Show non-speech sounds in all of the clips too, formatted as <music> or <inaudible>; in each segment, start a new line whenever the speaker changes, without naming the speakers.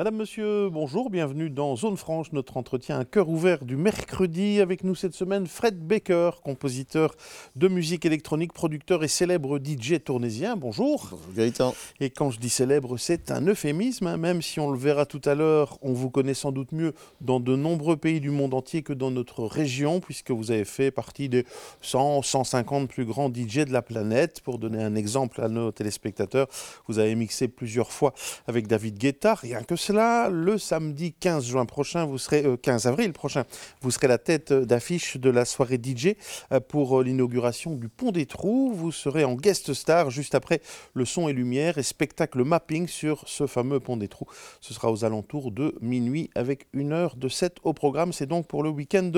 Madame, Monsieur, bonjour, bienvenue dans Zone Franche, notre entretien à cœur ouvert du mercredi. Avec nous cette semaine, Fred Baker, compositeur de musique électronique, producteur et célèbre DJ tournésien. Bonjour.
Bonjour Gaëtan.
Et quand je dis célèbre, c'est un euphémisme, hein, même si on le verra tout à l'heure, on vous connaît sans doute mieux dans de nombreux pays du monde entier que dans notre région, puisque vous avez fait partie des 100, 150 plus grands DJ de la planète. Pour donner un exemple à nos téléspectateurs, vous avez mixé plusieurs fois avec David Guetta, rien que cela, le samedi 15 juin prochain, vous serez 15 euh, avril prochain, vous serez la tête d'affiche de la soirée DJ euh, pour euh, l'inauguration du Pont des Trous. Vous serez en guest star juste après le son et lumière et spectacle mapping sur ce fameux Pont des Trous. Ce sera aux alentours de minuit avec une heure de set au programme. C'est donc pour le week-end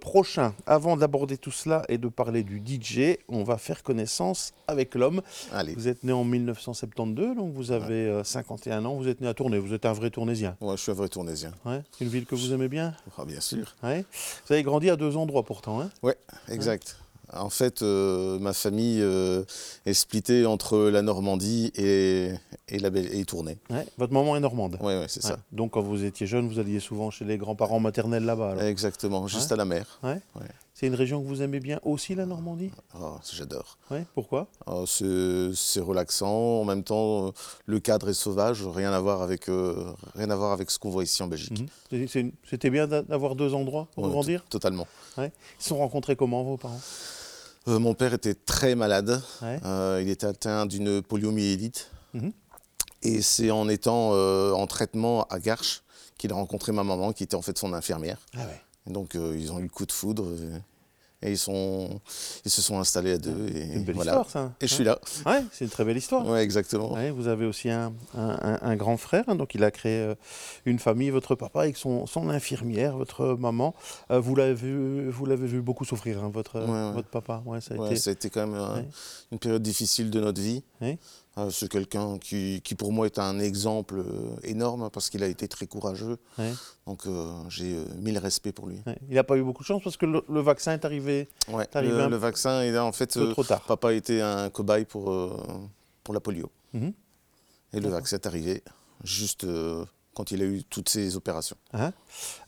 prochain. Avant d'aborder tout cela et de parler du DJ, on va faire connaissance avec l'homme. Vous êtes né en 1972, donc vous avez 51 ans. Vous êtes né à Tournai. Vous êtes un vrai tournésien.
Ouais, je suis un vrai tournésien.
Ouais. Une ville que vous aimez bien
ah, Bien sûr.
Ouais. Vous avez grandi à deux endroits pourtant. Hein
oui, exact. En fait, euh, ma famille euh, est splittée entre la Normandie et, et, la, et Tournai.
Ouais. Votre maman est normande
Oui, ouais, c'est ça.
Donc, quand vous étiez jeune, vous alliez souvent chez les grands-parents maternels là-bas
Exactement, juste à la mer.
C'est une région que vous aimez bien aussi, la Normandie?
Oh, J'adore.
Ouais, pourquoi?
Oh, C'est relaxant. En même temps, le cadre est sauvage. Rien à voir avec, euh, rien à voir avec ce qu'on voit ici en Belgique.
Mhm. C'était bien d'avoir deux endroits pour grandir?
Totalement.
Ils se sont rencontrés comment, vos parents?
Euh, Mon père était très malade. Euh, il était atteint d'une poliomyélite. Mhm. Et c'est en étant en traitement à Garches qu'il a rencontré ma maman, qui était en fait son infirmière.
Ah ouais.
Donc euh, ils ont eu le coup de foudre euh, et ils, sont, ils se sont installés à deux. Et,
une belle histoire, ça.
Et je suis là.
Ouais, c'est une très belle histoire.
Ouais, exactement.
vous avez aussi un, un, grand frère, hein, donc il a créé euh, une famille, votre papa avec son, son infirmière, votre maman. vous l'avez vu, vous l'avez vu beaucoup souffrir, hein, votre, votre papa.
Ouais, ça a, été... ça a été quand même une période difficile de notre vie. Ah, c'est quelqu'un qui, qui, pour moi, est un exemple euh, énorme parce qu'il a été très courageux. Donc, euh, j'ai euh, mille respects pour lui.
Il n'a pas eu beaucoup de chance parce que le, vaccin est arrivé.
Ouais, le, vaccin, il a en fait.
trop tard.
Papa était un cobaye pour, pour la polio. Mhm. Et le vaccin est arrivé juste quand il a eu toutes ces opérations.
Hein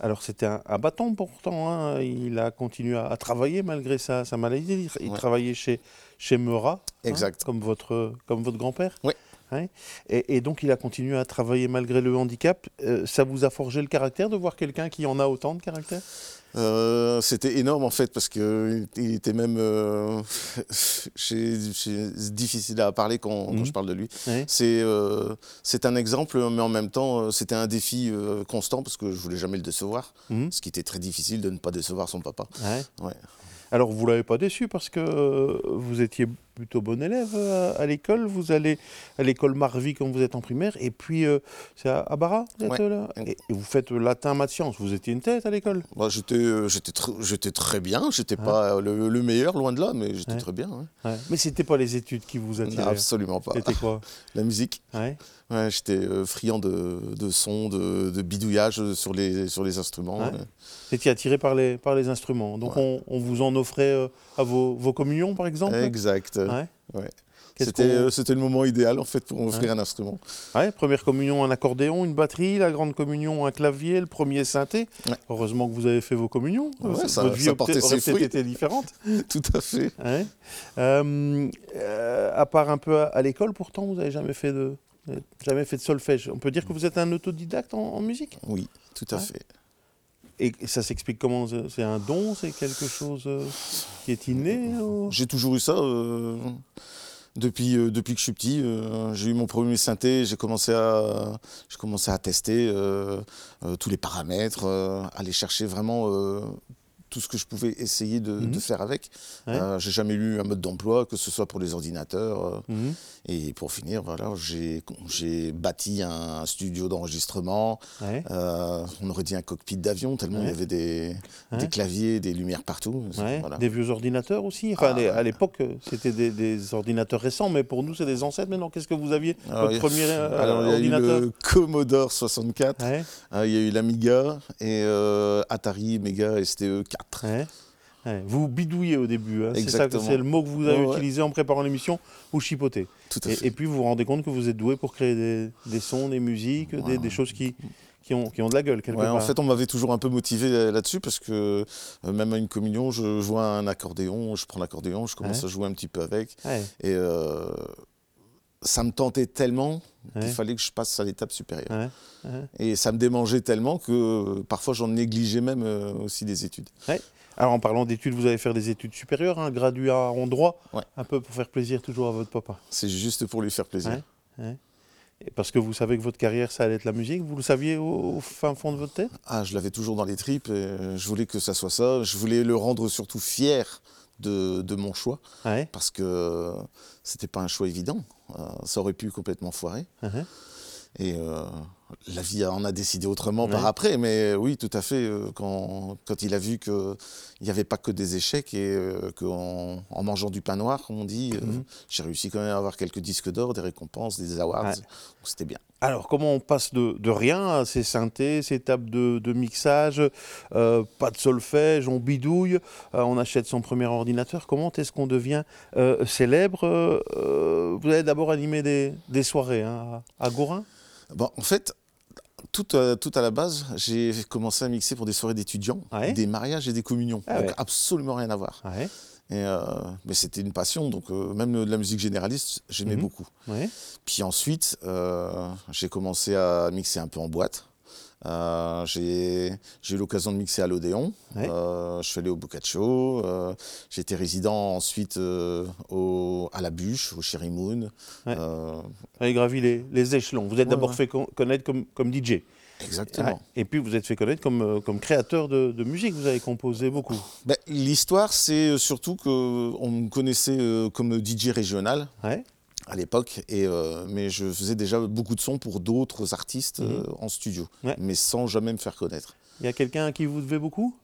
Alors c'était un, bâton pourtant, hein. il a continué à, travailler malgré sa, sa maladie, il, travaillait chez, chez Meura, hein,
exact.
comme votre, comme votre grand-père.
Oui.
Et, donc il a continué à travailler malgré le handicap. Euh, ça vous a forgé le caractère de voir quelqu'un qui en a autant de caractère?
Euh, c'était énorme en fait parce que il était même euh, <laughs> difficile à parler quand, mhm. je parle de lui. C'est euh, c'est un exemple, mais en même temps c'était un défi constant parce que je voulais jamais le décevoir, mhm. ce qui était très difficile de ne pas décevoir son papa.
Ouais. Alors vous l'avez pas déçu parce que vous étiez plutôt bon élève euh, à, l'école. Vous allez à l'école Marvy quand vous êtes en primaire. Et puis, euh, c'est à, Barra, vous êtes là? Et, vous faites latin, maths, sciences. Vous étiez une tête à l'école?
Bah, J'étais euh, j'étais très bien. J'étais pas le, meilleur, loin de là, mais j'étais très bien.
Ouais. Mais c'était pas les études qui vous attiraient?
Absolument pas.
C'était quoi? <laughs>
La musique. Ouais, j'étais friand de, de sons, de, de, bidouillage sur les, sur les instruments.
Vous étiez attiré par les, par les instruments. Donc on, on, vous en offrait à vos, vos communions, par exemple?
Exact. Ouais. Euh, c'était, le moment idéal en fait pour offrir un instrument.
Ouais, première communion, un accordéon, une batterie, la grande communion, un clavier, le premier synthé. Heureusement que vous avez fait vos communions.
ça, Votre vie aurait peut-être
été différente. <laughs>
Tout à fait.
Euh, euh, à part un peu à, l'école, pourtant, vous n'avez jamais fait de jamais fait de solfège. On peut dire que vous êtes un autodidacte en, musique?
Oui, tout à fait.
Et ça s'explique comment? C'est un don? C'est quelque chose qui est inné
J'ai toujours eu ça. Depuis, euh, depuis que je suis petit, euh, j'ai eu mon premier synthé, j'ai commencé à, commencé à tester euh, tous les paramètres, aller chercher vraiment tout ce que je pouvais essayer de, mhm. faire avec. Euh, j'ai jamais eu un mode d'emploi, que ce soit pour les ordinateurs. Euh, mhm. Et pour finir, voilà, j'ai bâti un studio d'enregistrement. Euh, on aurait dit un cockpit d'avion, tellement il y avait des, des, claviers, des lumières partout.
Des vieux ordinateurs aussi. Enfin, ah, à l'époque, c'était des, ordinateurs récents, mais pour nous, c'est des ancêtres. Maintenant, qu'est-ce que vous aviez Votre premier <laughs> ordinateur Il y a eu le
Commodore 64, il y a eu l'Amiga et Atari Mega STE 4.
Ouais, Vous bidouillez au début, hein, c'est ça, c'est le mot que vous avez
Ouais,
utilisé en préparant l'émission, vous chipotez.
Tout à
Et,
fait.
et puis vous vous rendez compte que vous êtes doué pour créer des, des sons, des musiques, des, choses qui, qui, ont, qui ont de la gueule quelque
Ouais,
part.
en fait, on m'avait toujours un peu motivé euh, là-dessus parce que euh, même à une communion, je joue un accordéon, je prends l'accordéon, je commence
Ouais.
à jouer un petit peu avec.
Ouais,
Et euh, ça me tentait tellement
ouais,
qu'il fallait que je passe à l'étape supérieure.
ouais, ouais.
Et ça me démangeait tellement que parfois j'en négligeais même euh, aussi des études.
Alors en parlant d'études, vous allez faire des études supérieures, hein, graduat en droit, un peu pour faire plaisir toujours à votre papa.
C'est juste pour lui faire plaisir.
Parce que vous savez que votre carrière, ça allait être la musique, vous le saviez au, au fin fond de votre tête?
Ah, je l'avais toujours dans les tripes et euh, je voulais que ça soit ça. Je voulais le rendre surtout fier de, de mon choix
Ouais.
parce que c'était pas un choix évident. Euh, ça aurait pu complètement foirer.
uh-huh.
Et euh, la vie en a décidé autrement par après. Mais oui, tout à fait. euh, Quand, quand il a vu qu'il n'y avait pas que des échecs et qu'en en mangeant du pain noir, comme on dit,
Mhm.
j'ai réussi quand même à avoir quelques disques d'or, des récompenses, des awards.
Ouais.
C'était bien.
Alors, comment on passe de, de rien à ces synthés, ces tables de, de mixage, euh, pas de solfège, on bidouille, euh, on achète son premier ordinateur. Comment est-ce qu'on devient euh, célèbre Vous avez d'abord animé des, des soirées hein, à Gorin?
Bon, en fait, tout, à- tout à la base, j'ai commencé à mixer pour des soirées d'étudiants,
Ouais?
des mariages et des communions.
Ah
donc
ouais.
absolument rien à voir.
Ouais,
Et, euh, mais c'était une passion, donc euh, même de la musique généraliste, j'aimais
Mhm.
beaucoup.
ouais,
Puis ensuite, euh, j'ai commencé à mixer un peu en boîte. Euh, j'ai eu l'occasion de mixer à l'Odéon.
Ouais.
Euh, je suis allé au Boccaccio. Euh, été résident ensuite au, à la Bûche, au Cherry Moon.
Ouais. Vous avez gravi les, les échelons. Vous êtes
Ouais,
d'abord fait con- connaître comme, comme DJ.
exactement.
Et puis vous êtes fait connaître comme, comme créateur de, de musique. Vous avez composé beaucoup.
Ben, L'histoire, c'est surtout qu'on me connaissait comme DJ régional
Ouais.
À l'époque, et, euh, mais je faisais déjà beaucoup de sons pour d'autres artistes
Mhm.
euh, en studio,
Ouais.
mais sans jamais me faire connaître.
Il y a quelqu'un à qui vous devez beaucoup?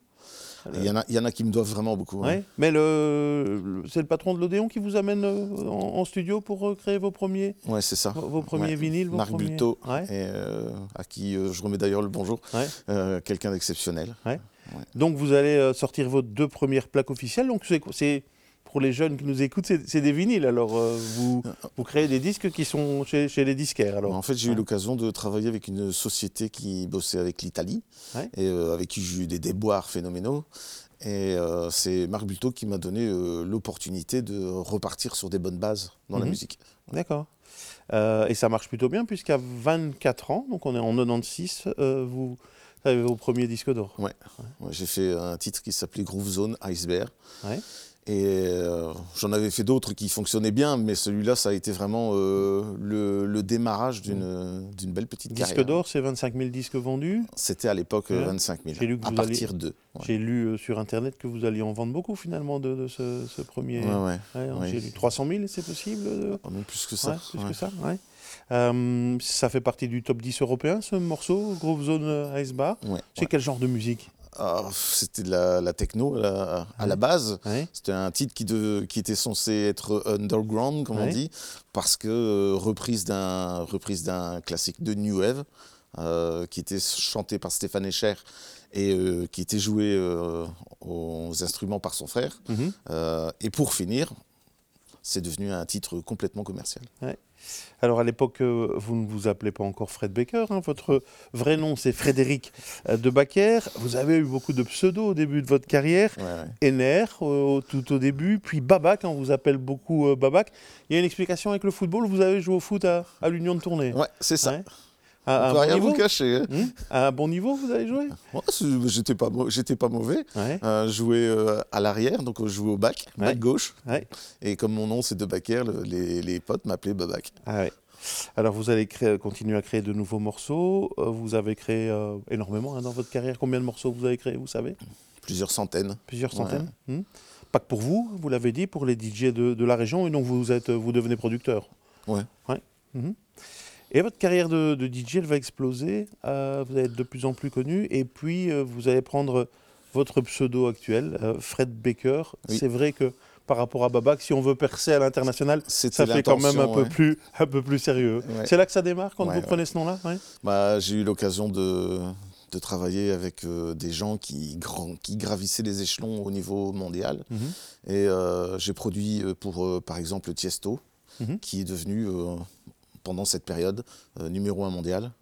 Il y, en a- il y en a qui me doivent vraiment beaucoup. hein.
Mais le, le- c'est le patron de l'Odéon qui vous amène euh, en, en studio pour créer vos premiers,
Ouais, c'est ça.
vos, vos premiers
Ouais.
vinyles vos
Marc
premiers...
Bulto,
Ouais.
et, euh, à qui je remets d'ailleurs le bonjour. Euh, Quelqu'un d'exceptionnel.
Donc vous allez sortir vos deux premières plaques officielles. Donc c'est- pour les jeunes qui nous écoutent, c'est, des vinyles. Alors euh, vous, vous créez des disques qui sont chez, chez les disquaires. Alors.
en fait, j'ai eu l'occasion de travailler avec une société qui bossait avec l'Italie
Ouais.
et euh, avec qui j'ai eu des déboires phénoménaux. Et euh, c'est Marc Bulto qui m'a donné euh, l'opportunité de repartir sur des bonnes bases dans la
Mhm.
musique.
D'accord. Euh, et ça marche plutôt bien puisqu'à 24 ans, donc on est en 96, euh, vous avez vos premiers disques d'or.
Ouais, j'ai fait un titre qui s'appelait Groove Zone Iceberg.
Ouais.
Et euh, j'en avais fait d'autres qui fonctionnaient bien, mais celui-là, ça a été vraiment euh, le, le démarrage d'une d'une belle petite
Disque
carrière.
d'or, c'est 25 000 disques vendus.
C'était à l'époque euh,
Ouais.
25 000.
J'ai lu que
à
vous
partir de. Ouais.
J'ai lu euh, sur internet que vous alliez en vendre beaucoup finalement de, de ce, ce premier.
Ouais. Ouais,
ouais. J'ai lu 300 000, c'est possible de-
Oh, non, plus que ça.
plus que ça. Euh, ça fait partie du top 10 européen, ce morceau, Groove Zone euh, Ice Bar. C'est quel genre de musique?
C'était de la, la techno à la, à
Ouais.
la base.
Ouais,
C'était un titre qui, de- qui était censé être underground, comme
Ouais.
on dit, parce que euh, reprise d'un reprise d'un classique de New Wave, euh, qui était chanté par Stéphane Echer et euh, qui était joué aux instruments par son frère.
Mhm.
Et pour finir, c'est devenu un titre complètement commercial.
Alors à l'époque, euh, vous ne vous appelez pas encore Fred Baker. hein. Votre vrai nom, c'est Frédéric euh, de Baker. Vous avez eu beaucoup de pseudos au début de votre carrière.
Ouais, ouais.
Ener euh, tout au début, puis Babac, on vous appelle beaucoup euh, Babac. Il y a une explication avec le football. Vous avez joué au foot à, à l'Union de Tournai.
Ouais, c'est ça.
Ouais. À,
On peut rien
niveau
vous cacher. hein.
Hmm À un bon niveau, vous avez joué?
Ouais, c'est- J'étais pas, mau- j'étais pas mauvais.
Ouais.
Euh, euh, à l'arrière, donc je jouais au bac,
Ouais.
bac gauche.
Ouais.
Et comme mon nom c'est de Baker, le- les, les potes m'appelaient Babac.
Ah ouais. Alors vous allez créer- continuer à créer de nouveaux morceaux. Euh, Vous avez créé euh, énormément hein, dans votre carrière. Combien de morceaux vous avez créé, vous savez?
Plusieurs centaines.
Plusieurs
Ouais.
centaines Hmm Pas que pour vous, vous l'avez dit, pour les DJ de, de la région, et donc vous, êtes, vous devenez producteur.
Ouais.
Mhm. Et votre carrière de, de DJ, elle va exploser. euh, vous allez être de plus en plus connu. Et puis, euh, vous allez prendre votre pseudo actuel, euh, Fred Baker.
Oui.
C'est vrai que par rapport à Babac, si on veut percer à l'international, ça fait quand même un peu, plus, un peu plus sérieux.
Ouais.
C'est là que ça démarre quand
Ouais,
vous prenez ce nom-là
Bah, j'ai eu l'occasion de de travailler avec euh, des gens qui, grand- qui gravissaient les échelons au niveau mondial.
Mhm.
Et euh, j'ai produit pour, euh, par exemple, Tiesto,
Mhm.
qui est devenu, pendant cette période, euh, numéro un mondial.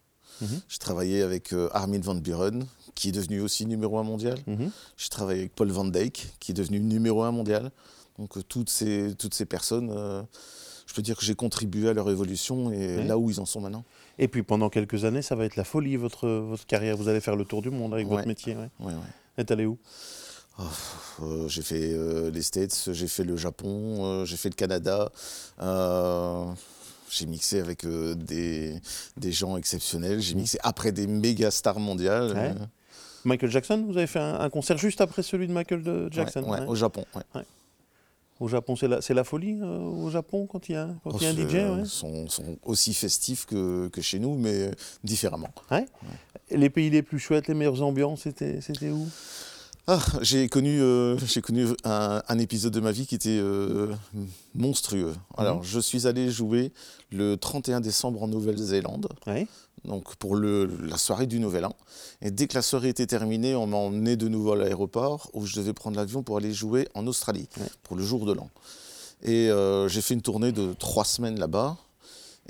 Mhm.
J'ai travaillé avec euh, Armin van Buren, qui est devenu aussi numéro un mondial.
Mhm.
J'ai travaillé avec Paul Van Dyke, qui est devenu numéro un mondial. Donc euh, toutes, ces, toutes ces personnes, euh, je peux dire que j'ai contribué à leur évolution et là où ils en sont maintenant.
Et puis pendant quelques années, ça va être la folie, votre, votre carrière. Vous allez faire le tour du monde avec votre métier. Ouais.
Ouais,
êtes allé où?
Euh, j'ai fait euh, les States, j'ai fait le Japon, j'ai fait le Canada. J'ai mixé avec euh, des, des gens exceptionnels. J'ai mixé après des méga stars mondiales.
Mmh. Ouais.
euh,
Michael Jackson, vous avez fait un, un concert juste après celui de Michael de Jackson.
ouais, ouais,
ouais.
au Japon.
Au Japon, c'est la, la folie euh, au Japon quand il y a, quand il y a un
Oh,
DJ ouais.
sont, sont aussi festifs que, que chez nous, mais différemment.
Les pays les plus chouettes, les meilleures ambiances, c'était c'était où?
Ah, j'ai connu, euh, <laughs> j'ai connu un, un épisode de ma vie qui était euh, monstrueux. Alors,
Mhm.
je suis allé jouer le 31 décembre en Nouvelle-Zélande,
Ouais.
donc pour le, la soirée du Nouvel An. Et dès que la soirée était terminée, on m'a emmené de nouveau à l'aéroport où je devais prendre l'avion pour aller jouer en Australie
Ouais.
pour le jour de l'an. Et euh, j'ai fait une tournée de trois semaines là-bas.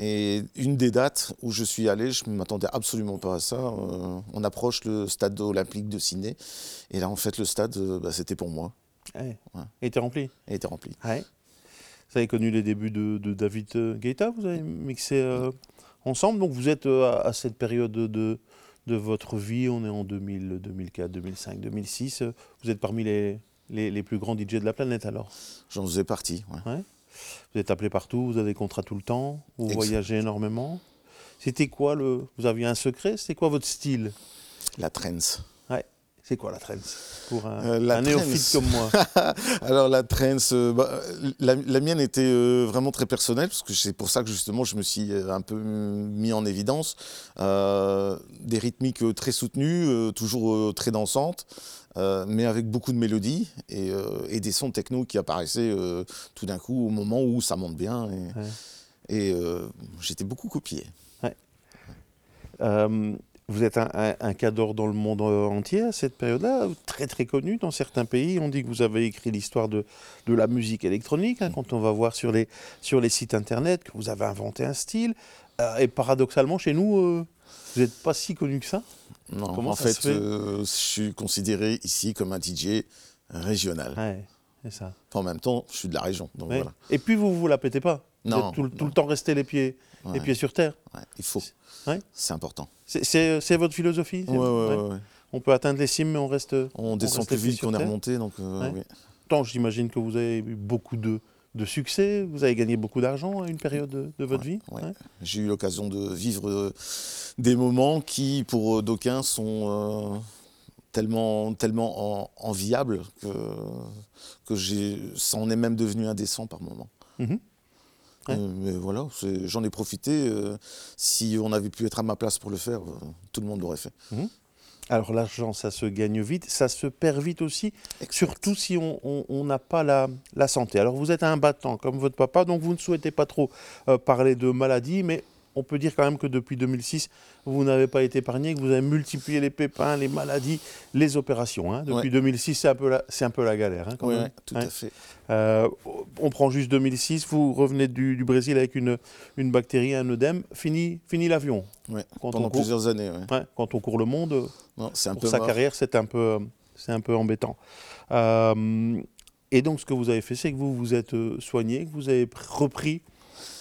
Et une des dates où je suis allé, je ne m'attendais absolument pas à ça. euh, on approche le stade olympique de Sydney. Et là, en fait, le stade, euh, bah, c'était pour moi.
ouais.
Ouais.
Et était rempli
Il était rempli.
Ouais. Vous avez connu les débuts de, de David euh, Guetta, vous avez mixé euh, ensemble. Donc vous êtes euh, à, cette période de, votre vie, on est en 2000, 2004, 2005, 2006. euh, Vous êtes parmi les, les, les plus grands DJ de la planète alors?
J'en faisais partie. ouais.
Vous êtes appelé partout, vous avez des contrats tout le temps, vous voyagez énormément. C'était quoi le. Vous aviez un secret C'était quoi votre style?
La trance.
C'est quoi la trance Pour un,
Euh, la
un néophyte comme moi. <laughs>
Alors la trance, euh, bah, la, la mienne était euh, vraiment très personnelle, parce que c'est pour ça que justement je me suis euh, un peu mis en évidence. Des rythmiques très soutenues, toujours très dansantes, euh, mais avec beaucoup de mélodies et, euh, et des sons techno qui apparaissaient euh, tout d'un coup au moment où ça monte bien. Et,
Ouais.
et, j'étais beaucoup copié.
Vous êtes un, un, un cadre dans le monde euh, entier à cette période-là, très très connu dans certains pays. On dit que vous avez écrit l'histoire de, de la musique électronique, hein, quand on va voir sur les, sur les sites internet, que vous avez inventé un style. Euh, et paradoxalement, chez nous, euh, vous n'êtes pas si connu que ça?
Non,
Comment
en
ça
fait,
se fait
euh, je suis considéré ici comme un DJ régional.
Ouais, c'est ça.
En même temps, je suis de la région, donc
Ouais.
voilà.
Et puis vous vous la pétez pas? Vous
Non,
êtes tout, le- tout
non.
le temps resté les pieds, les pieds sur terre?
il faut. C'est important.
C'est- votre philosophie
Ouais, ouais,
ouais. On peut atteindre les cimes, mais on reste.
On descend
reste
plus vite qu'on est remonté, donc euh, oui.
Tant, j'imagine que vous avez eu beaucoup de, de succès. Vous avez gagné beaucoup d'argent à une période de, de votre vie.
J'ai eu l'occasion de vivre euh, des moments qui, pour euh, d'aucuns, sont euh, tellement, tellement en- que, que j'ai, ça en est même devenu indécent par moments.
Mhm. Ouais.
Mais voilà, j'en ai profité. euh, si on avait pu être à ma place pour le faire, euh, tout le monde l'aurait fait.
Alors l'argent, ça se gagne vite, ça se perd vite aussi,
Exact.
surtout si on n'a pas la, la santé. Alors vous êtes un battant comme votre papa, donc vous ne souhaitez pas trop euh, parler de maladie, mais on peut dire quand même que depuis 2006, vous n'avez pas été épargné, que vous avez multiplié les pépins, les maladies, les opérations. hein. Depuis
Ouais.
2006, c'est un, peu la- c'est un peu la galère. hein, quand
Oui,
même.
tout
Ouais.
à fait.
Euh, on prend juste 2006, vous revenez du, du Brésil avec une, une bactérie, un œdème, fini, fini l'avion.
Ouais.
Quand on
Pendant
court-
plusieurs années. Ouais,
quand on court le monde, euh,
Non, c'est un
pour
peu
sa
mort.
carrière, c'est un peu, c'est un peu embêtant. Euh, et donc, ce que vous avez fait, c'est que vous vous êtes soigné, que vous avez pr- repris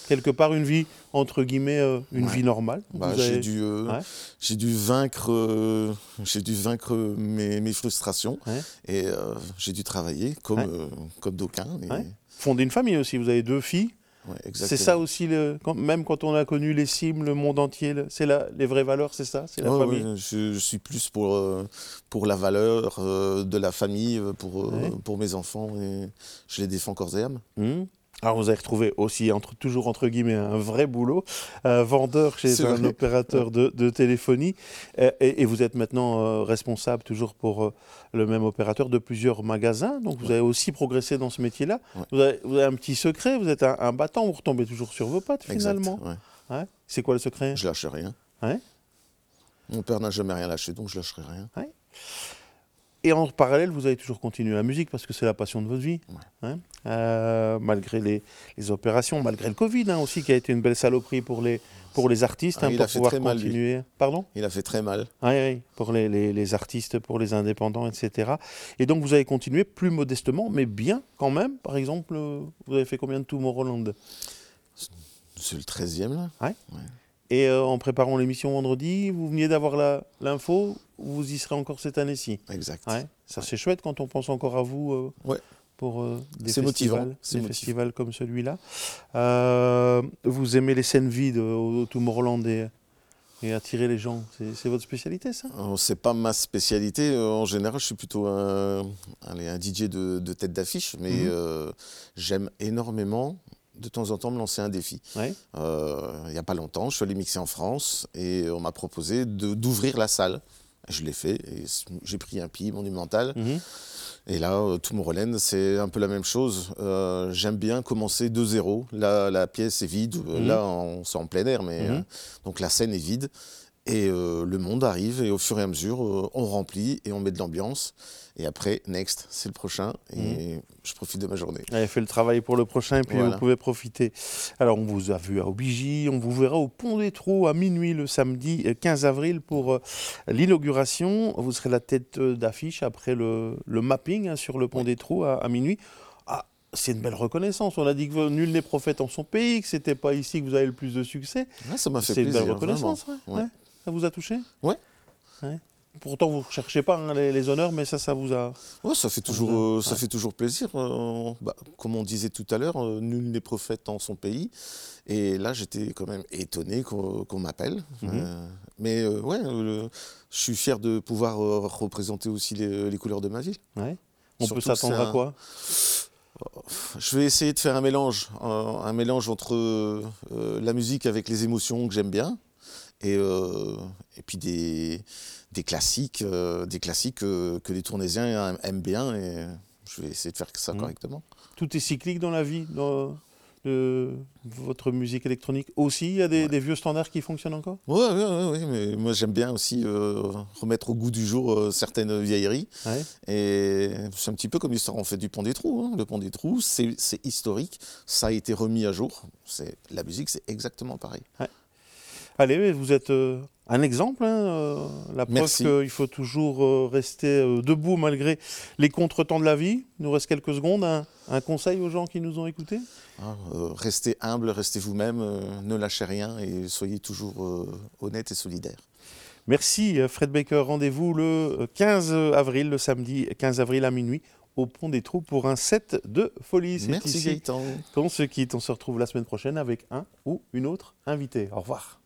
quelque part une vie entre guillemets, euh, une
Ouais.
vie normale.
Bah, j'ai dû, euh,
Ouais.
j'ai dû vaincre, euh, j'ai dû vaincre mes, mes frustrations
Ouais.
et j'ai dû travailler comme, comme d'aucuns. et-
fonder une famille aussi. Vous avez deux filles. C'est ça aussi, le, quand- même quand on a connu les cimes, le monde entier, le- c'est la- les vraies valeurs, c'est ça, c'est la famille.
je, je suis plus pour, pour la valeur de la famille, pour, pour mes enfants et je les défends corps et âme.
Hmm. Alors vous avez retrouvé aussi, entre, toujours entre guillemets, un vrai boulot, euh, vendeur chez un
vrai.
opérateur de, de téléphonie, Euh, et, et vous êtes maintenant euh, responsable toujours pour euh, le même opérateur de plusieurs magasins, donc vous avez aussi progressé dans ce métier-là.
Ouais.
Vous, avez, vous avez un petit secret, vous êtes un, un battant, vous retombez toujours sur vos pattes finalement.
Ouais.
C'est quoi le secret?
Je lâche rien. Mon père n'a jamais rien lâché, donc je lâcherai rien.
Et en parallèle, vous avez toujours continué la musique parce que c'est la passion de votre vie.
Ouais.
Hein Euh, malgré les, les opérations, malgré le Covid hein, aussi, qui a été une belle saloperie pour les, pour les artistes,
Ah,
hein,
il
pour
a fait
pouvoir
très mal, lui.
continuer. Pardon?
Il a fait très mal.
Oui, oui, pour les, les- les artistes, pour les indépendants, etc. Et donc vous avez continué plus modestement, mais bien quand même. Par exemple, vous avez fait combien de Tomorrowland?
C'est le 13e, là.
Et euh, en préparant l'émission vendredi, vous veniez d'avoir l'info, vous y serez encore cette année-ci.
Exact.
Ouais, ça c'est chouette quand on pense encore à vous euh,
Ouais.
pour euh, des, festivals, des festivals comme celui-là. Euh, vous aimez les scènes vides au, au Tomorrowland et, et attirer les gens, c'est votre spécialité ça?
C'est pas ma spécialité. En général, je suis plutôt un, allez, un DJ de, de tête d'affiche, mais
Mhm.
euh, j'aime énormément de temps en temps me lancer un défi.
Ouais.
Euh, il n'y a pas longtemps, je suis allé mixer en France et on m'a proposé d'ouvrir la salle. Je l'ai fait j'ai pris un pied monumental.
Mhm.
Et là, euh, Tomorrowland, c'est un peu la même chose. Euh, J'aime bien commencer de zéro. Là, la pièce est vide.
Mhm.
Là, on, c'est en plein air, mais
Mhm.
euh, donc la scène est vide. Et euh, le monde arrive et au fur et à mesure, euh, on remplit et on met de l'ambiance. Et après, next, c'est le prochain. Et je profite de ma journée.
Avez fait le travail pour le prochain, puis
Voilà.
vous pouvez profiter. Alors, on vous a vu à Obigi, on vous verra au Pont des Trous à minuit le samedi euh, 15 avril pour euh, l'inauguration. Vous serez la tête euh, d'affiche après le, le mapping hein, sur le Pont des Trous à, à minuit. Ah, c'est une belle reconnaissance. On a dit que nul n'est prophète en son pays, que c'était pas ici que vous avez le plus de succès.
Ouais, ça m'a fait
C'est une
plaisir.
belle reconnaissance. Ouais. Ça vous a touché?
Ouais.
Ouais. Pourtant, vous ne cherchez pas hein, les, les honneurs, mais ça, ça vous a.
Ouais, ça fait toujours,
a-
euh, ça
ouais.
fait toujours plaisir. euh, bah, comme on disait tout à l'heure, euh, nul n'est prophète en son pays. Et là, j'étais quand même étonné qu'on m'appelle.
Mhm.
Euh, mais euh, ouais, euh, je suis fier de pouvoir euh, représenter aussi les, les couleurs de ma ville.
Ouais. On
Surtout
peut s'attendre à quoi?
Je vais essayer de faire un mélange, un, un mélange entre euh, la musique avec les émotions que j'aime bien, et, euh, et puis des, des classiques, euh, des classiques euh, que les Tournaisiens aiment bien, et je vais essayer de faire ça
Mhm.
correctement.
Tout est cyclique dans la vie dans, de votre musique électronique aussi Il y a des, des vieux standards qui fonctionnent encore?
Oui, ouais, ouais, ouais, mais moi j'aime bien aussi euh, remettre au goût du jour certaines vieilleries. Et c'est un petit peu comme l'histoire en fait du Pont des Trous. hein. Le Pont des Trous, c'est historique, ça a été remis à jour. La musique, c'est exactement pareil.
Allez, vous êtes euh, un exemple, hein, euh, la preuve qu'il faut toujours euh, rester debout malgré les contretemps de la vie. Il nous reste quelques secondes. Un, un conseil aux gens qui nous ont écoutés
euh, restez humble, restez vous-même, euh, ne lâchez rien et soyez toujours euh, honnête et solidaire.
Merci Fred Baker. Rendez-vous le euh, 15 avril, le samedi 15 avril à minuit, au Pont des Trous pour un set de folie.
Merci Gaëtan.
qu'on se quitte. On se retrouve la semaine prochaine avec un ou une autre invité. Au revoir.